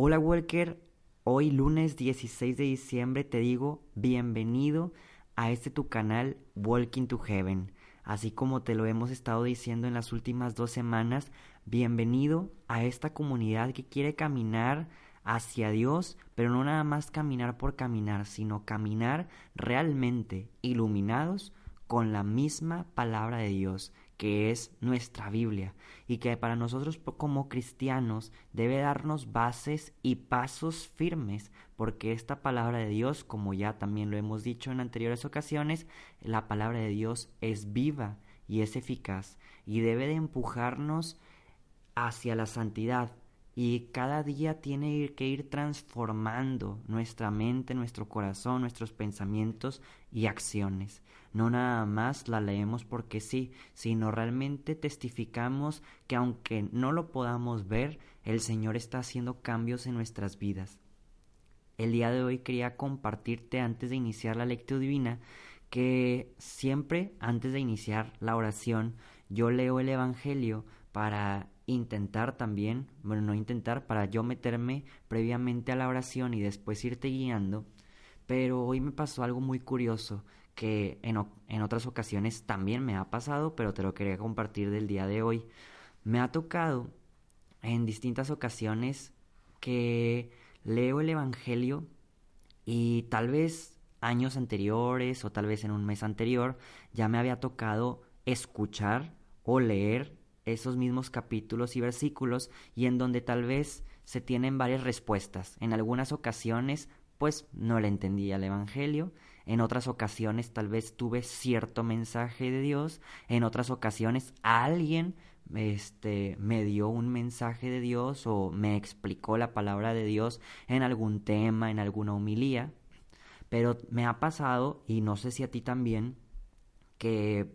Hola Walker, hoy lunes 16 de diciembre te digo bienvenido a este tu canal Walking to Heaven. Así como te lo hemos estado diciendo en las últimas dos semanas, bienvenido a esta comunidad que quiere caminar hacia Dios, pero no nada más caminar por caminar, sino caminar realmente iluminados con la misma palabra de Dios, que es nuestra Biblia, y que para nosotros como cristianos debe darnos bases y pasos firmes, porque esta palabra de Dios, como ya también lo hemos dicho en anteriores ocasiones, la palabra de Dios es viva y es eficaz, y debe de empujarnos hacia la santidad, y cada día tiene que ir transformando nuestra mente, nuestro corazón, nuestros pensamientos y acciones. No nada más la leemos porque sí, sino realmente testificamos que aunque no lo podamos ver, el Señor está haciendo cambios en nuestras vidas. El día de hoy quería compartirte antes de iniciar la lectura divina que siempre antes de iniciar la oración yo leo el Evangelio para intentar también, bueno, no intentar, para yo meterme previamente a la oración y después irte guiando, pero hoy me pasó algo muy curioso que en, en otras ocasiones también me ha pasado, pero te lo quería compartir del día de hoy. Me ha tocado en distintas ocasiones que leo el Evangelio y tal vez años anteriores o tal vez en un mes anterior ya me había tocado escuchar o leer esos mismos capítulos y versículos y en donde tal vez se tienen varias respuestas. En algunas ocasiones pues no le entendía el Evangelio, en otras ocasiones tal vez tuve cierto mensaje de Dios, en otras ocasiones alguien este me dio un mensaje de Dios o me explicó la palabra de Dios en algún tema, en alguna homilía, pero me ha pasado y no sé si a ti también que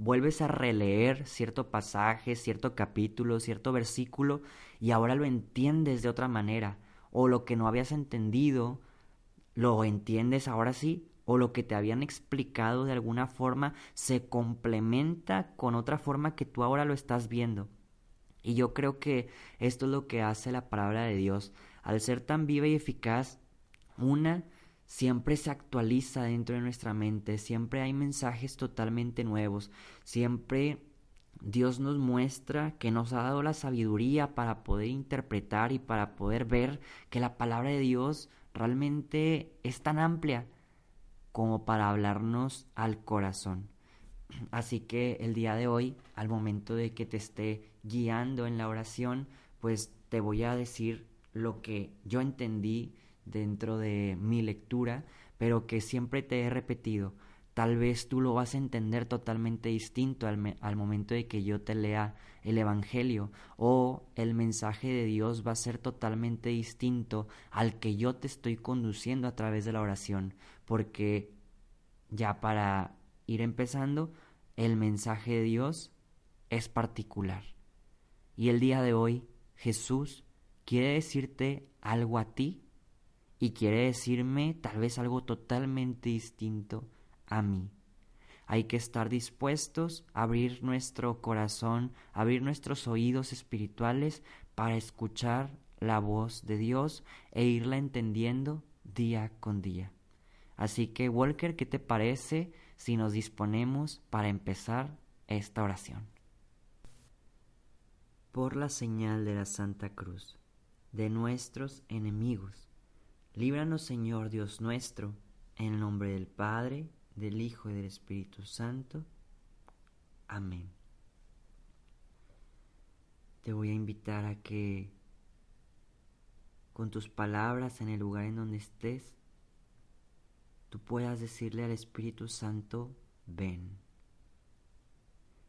vuelves a releer cierto pasaje, cierto capítulo, cierto versículo y ahora lo entiendes de otra manera o lo que no habías entendido lo entiendes ahora sí o lo que te habían explicado de alguna forma se complementa con otra forma que tú ahora lo estás viendo. Y yo creo que esto es lo que hace la palabra de Dios. Al ser tan viva y eficaz, una siempre se actualiza dentro de nuestra mente, siempre hay mensajes totalmente nuevos, siempre Dios nos muestra que nos ha dado la sabiduría para poder interpretar y para poder ver que la palabra de Dios realmente es tan amplia como para hablarnos al corazón. Así que el día de hoy, al momento de que te esté guiando en la oración, pues te voy a decir lo que yo entendí dentro de mi lectura, pero que siempre te he repetido. Tal vez tú lo vas a entender totalmente distinto al, al, momento de que yo te lea el Evangelio o el mensaje de Dios va a ser totalmente distinto al que yo te estoy conduciendo a través de la oración. Porque ya para ir empezando, el mensaje de Dios es particular. Y el día de hoy Jesús quiere decirte algo a ti y quiere decirme tal vez algo totalmente distinto a mí. Hay que estar dispuestos a abrir nuestro corazón, abrir nuestros oídos espirituales para escuchar la voz de Dios e irla entendiendo día con día. Así que, Walker, ¿qué te parece si nos disponemos para empezar esta oración? Por la señal de la Santa Cruz, de nuestros enemigos, Líbranos, Señor Dios nuestro, en el nombre del Padre, del Hijo y del Espíritu Santo. Amén. Te voy a invitar a que con tus palabras en el lugar en donde estés, tú puedas decirle al Espíritu Santo, ven.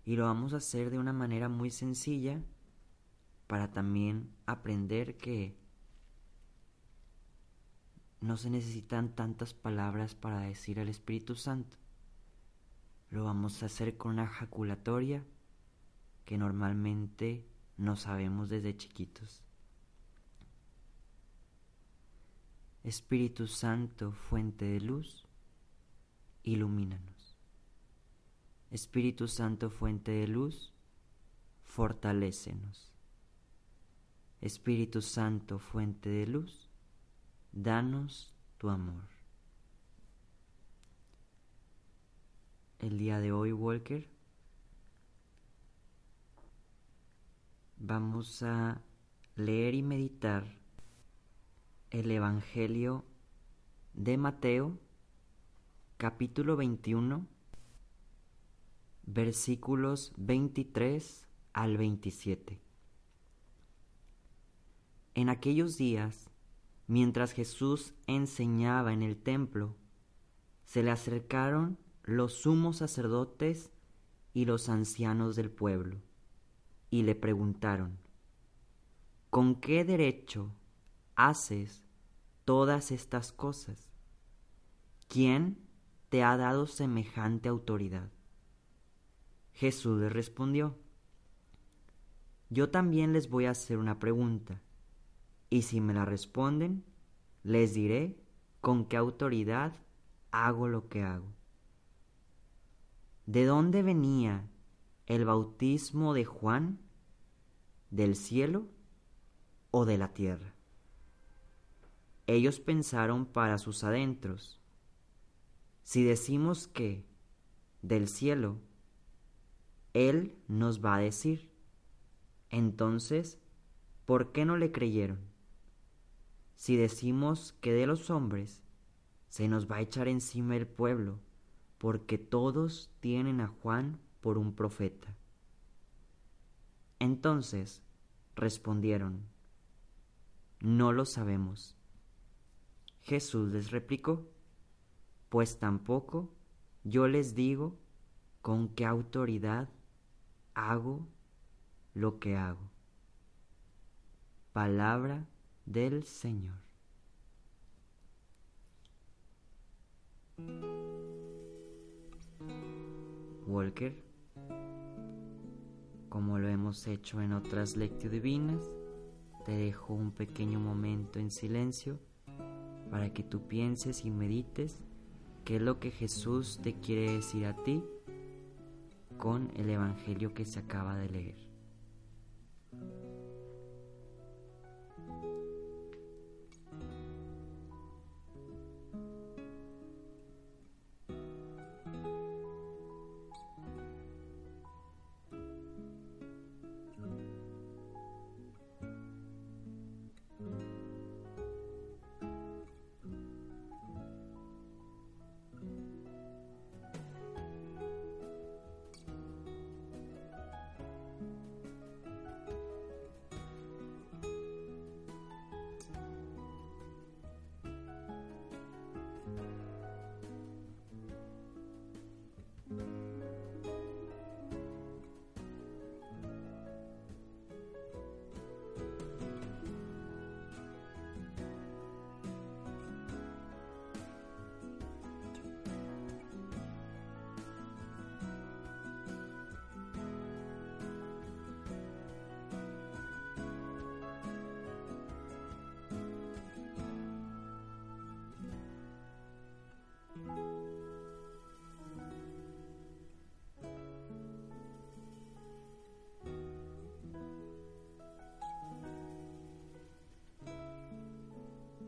Y lo vamos a hacer de una manera muy sencilla, para también aprender que no se necesitan tantas palabras para decir al Espíritu Santo. Lo vamos a hacer con una jaculatoria que normalmente no sabemos desde chiquitos. Espíritu Santo, fuente de luz, ilumínanos. Espíritu Santo, fuente de luz, fortalécenos. Espíritu Santo, fuente de luz, danos tu amor. El día de hoy, Walker, vamos a leer y meditar el Evangelio de Mateo, capítulo 21, versículos 23 al 27. En aquellos días, mientras Jesús enseñaba en el templo, se le acercaron los sumos sacerdotes y los ancianos del pueblo, y le preguntaron, ¿con qué derecho haces todas estas cosas? ¿Quién te ha dado semejante autoridad? Jesús le respondió, Yo también les voy a hacer una pregunta y si me la responden, les diré con qué autoridad hago lo que hago. ¿De dónde venía el bautismo de Juan? ¿Del cielo o de la tierra? Ellos pensaron para sus adentros, si decimos que del cielo, Él nos va a decir, entonces, ¿por qué no le creyeron? Si decimos que de los hombres se nos va a echar encima el pueblo, porque todos tienen a Juan por un profeta. Entonces respondieron, no lo sabemos. Jesús les replicó, pues tampoco yo les digo con qué autoridad hago lo que hago. Palabra del Señor. Walker, como lo hemos hecho en otras lecturas divinas, te dejo un pequeño momento en silencio para que tú pienses y medites qué es lo que Jesús te quiere decir a ti con el Evangelio que se acaba de leer.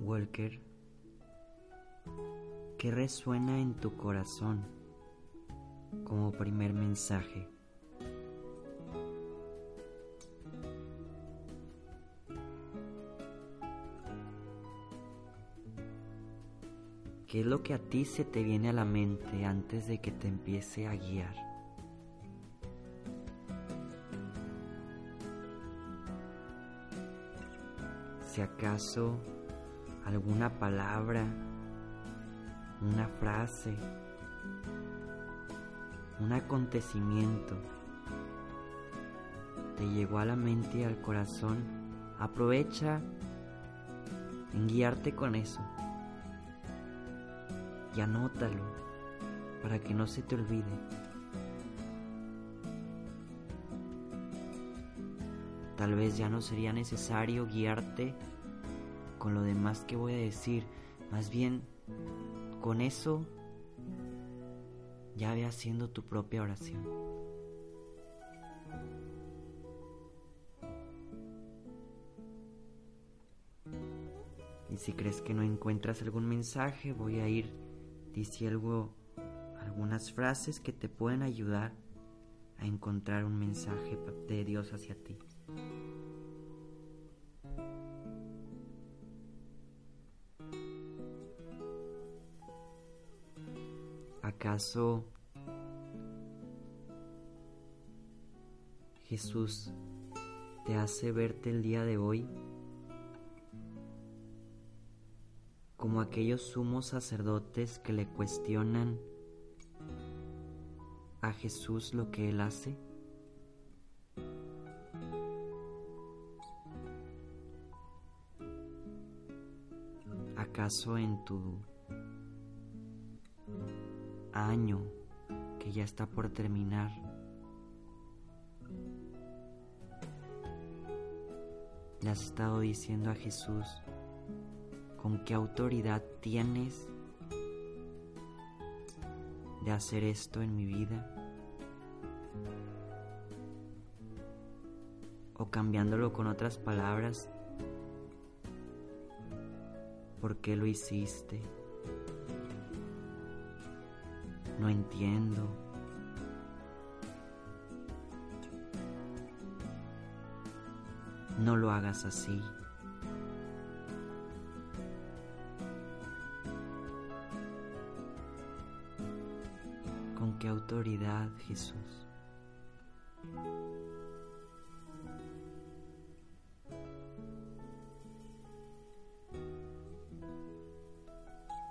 Walker, ¿qué resuena en tu corazón como primer mensaje? ¿Qué es lo que a ti se te viene a la mente antes de que te empiece a guiar? Si acaso alguna palabra, una frase, un acontecimiento te llegó a la mente y al corazón, aprovecha en guiarte con eso y anótalo para que no se te olvide. Tal vez ya no sería necesario guiarte con lo demás que voy a decir, más bien con eso ya ve haciendo tu propia oración. Y si crees que no encuentras algún mensaje, voy a ir diciendo algunas frases que te pueden ayudar a encontrar un mensaje de Dios hacia ti. ¿Acaso Jesús te hace verte el día de hoy como aquellos sumos sacerdotes que le cuestionan a Jesús lo que él hace? ¿Acaso en tu año que ya está por terminar le has estado diciendo a Jesús, con qué autoridad tienes de hacer esto en mi vida. O cambiándolo con otras palabras, ¿por qué lo hiciste? No entiendo. No lo hagas así. ¿Con qué autoridad, Jesús?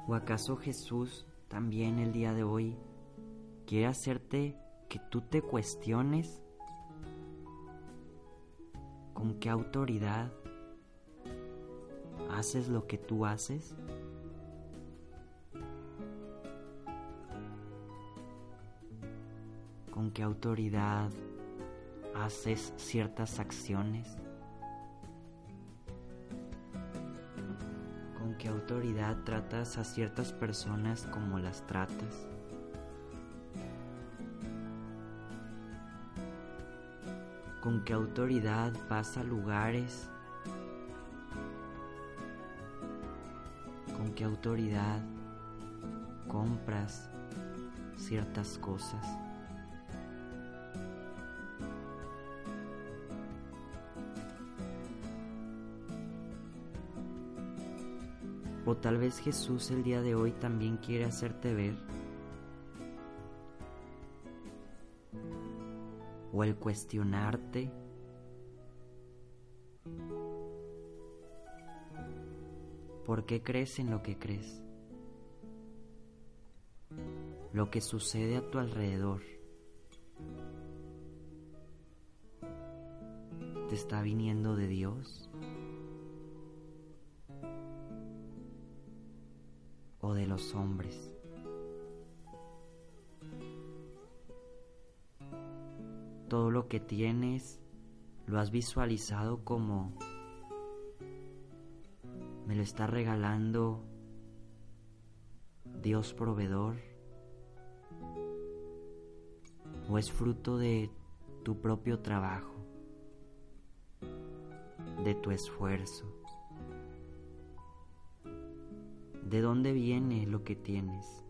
¿O acaso Jesús también el día de hoy quiere hacerte que tú te cuestiones con qué autoridad haces lo que tú haces? con qué autoridad haces ciertas acciones, qué autoridad tratas a ciertas personas como las tratas. con qué autoridad vas a lugares, con qué autoridad compras ciertas cosas. O tal vez Jesús el día de hoy también quiere hacerte ver. O el cuestionarte. ¿Por qué crees en lo que crees? Lo que sucede a tu alrededor. ¿Te está viniendo de Dios? O de los hombres. Todo lo que tienes lo has visualizado como me lo está regalando Dios proveedor o es fruto de tu propio trabajo, de tu esfuerzo. ¿De dónde viene lo que tienes?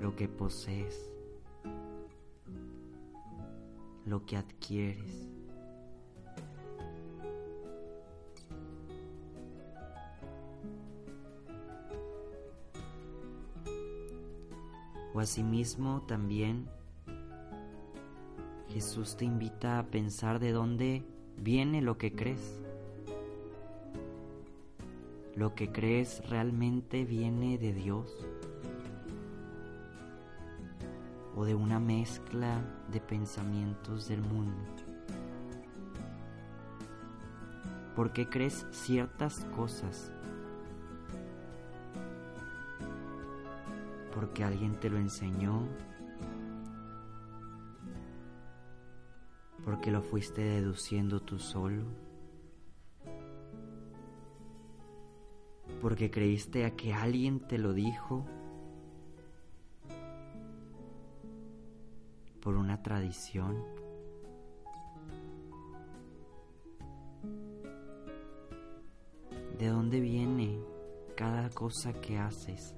Lo que posees, lo que adquieres. O asimismo también Jesús te invita a pensar de dónde viene lo que crees. ¿Lo que crees realmente viene de Dios? o de una mezcla de pensamientos del mundo? ¿Por qué crees ciertas cosas? ¿Porque alguien te lo enseñó? ¿Porque lo fuiste deduciendo tú solo? ¿Porque creíste a que alguien te lo dijo? ¿Por una tradición? ¿De dónde viene cada cosa que haces?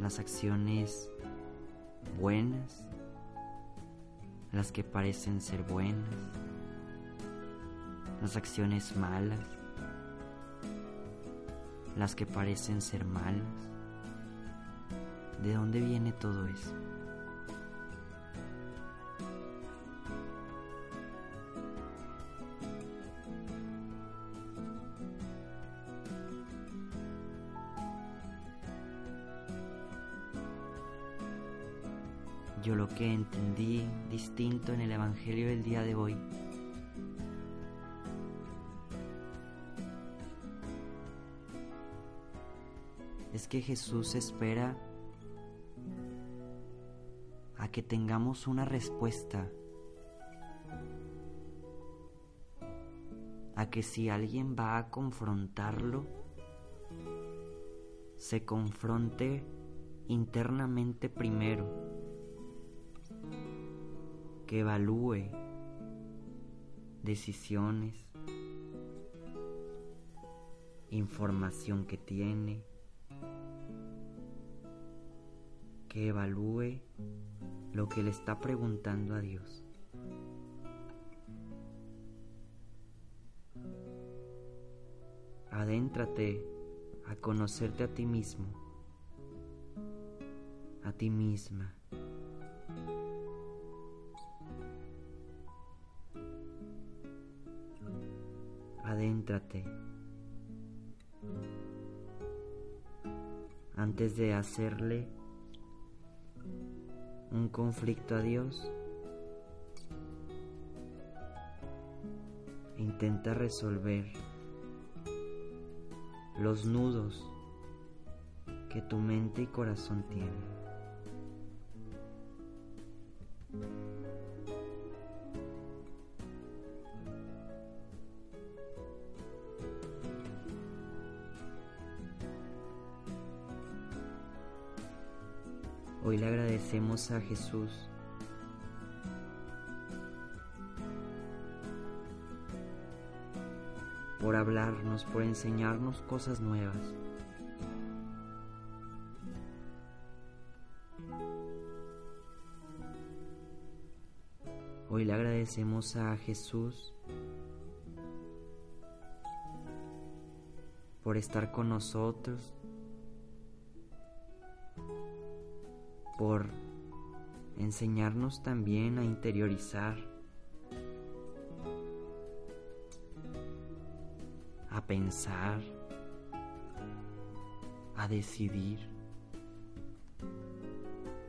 Las acciones buenas, las que parecen ser buenas, las acciones malas, las que parecen ser malas. ¿De dónde viene todo eso? Que entendí distinto en el Evangelio del día de hoy. Es que Jesús espera a que tengamos una respuesta, a que si alguien va a confrontarlo, se confronte internamente primero que evalúe decisiones, información que tiene, que evalúe lo que le está preguntando a Dios. Adéntrate a conocerte a ti mismo, a ti misma. Adéntrate. Antes de hacerle un conflicto a Dios, intenta resolver los nudos que tu mente y corazón tienen. Hoy le agradecemos a Jesús por hablarnos, por enseñarnos cosas nuevas. Hoy le agradecemos a Jesús por estar con nosotros, por enseñarnos también a interiorizar, a pensar, a decidir.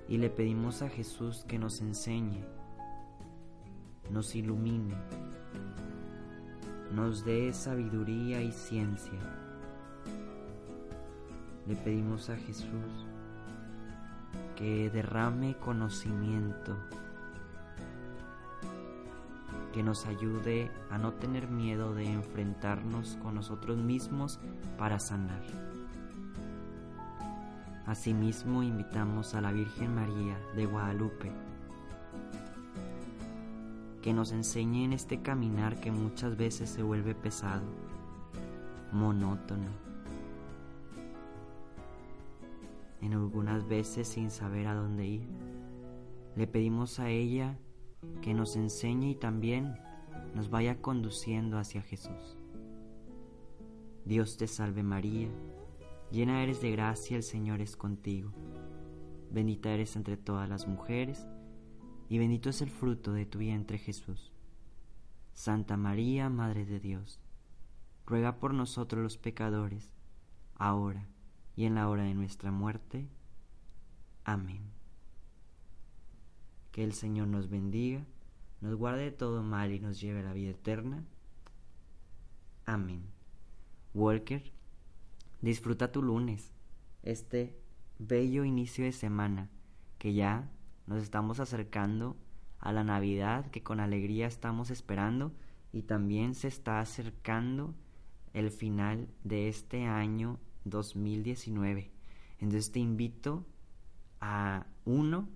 Y le pedimos a Jesús que nos enseñe, nos ilumine, nos dé sabiduría y ciencia. Le pedimos a Jesús que derrame conocimiento, que nos ayude a no tener miedo de enfrentarnos con nosotros mismos para sanar. Asimismo invitamos a la Virgen María de Guadalupe que nos enseñe en este caminar que muchas veces se vuelve pesado, monótono en algunas veces sin saber a dónde ir. Le pedimos a ella que nos enseñe y también nos vaya conduciendo hacia Jesús. Dios te salve María, llena eres de gracia, el Señor es contigo. Bendita eres entre todas las mujeres, y bendito es el fruto de tu vientre Jesús. Santa María, Madre de Dios, ruega por nosotros los pecadores, ahora y en la hora de nuestra muerte. Amén. Que el Señor nos bendiga, nos guarde de todo mal y nos lleve a la vida eterna. Amén. Walker, disfruta tu lunes, este bello inicio de semana, que ya nos estamos acercando a la Navidad que con alegría estamos esperando y también se está acercando el final de este año 2019. Entonces te invito a uno,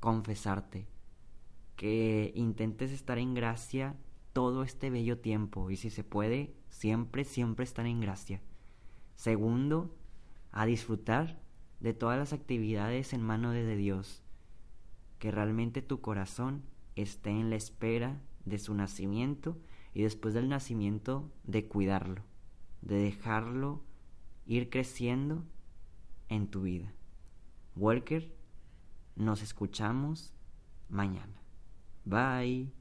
confesarte, que intentes estar en gracia todo este bello tiempo y si se puede, siempre, siempre estar en gracia. Segundo, a disfrutar de todas las actividades en mano de Dios, que realmente tu corazón esté en la espera de su nacimiento y después del nacimiento de cuidarlo, de dejarlo ir creciendo en tu vida. Walker, nos escuchamos mañana. Bye.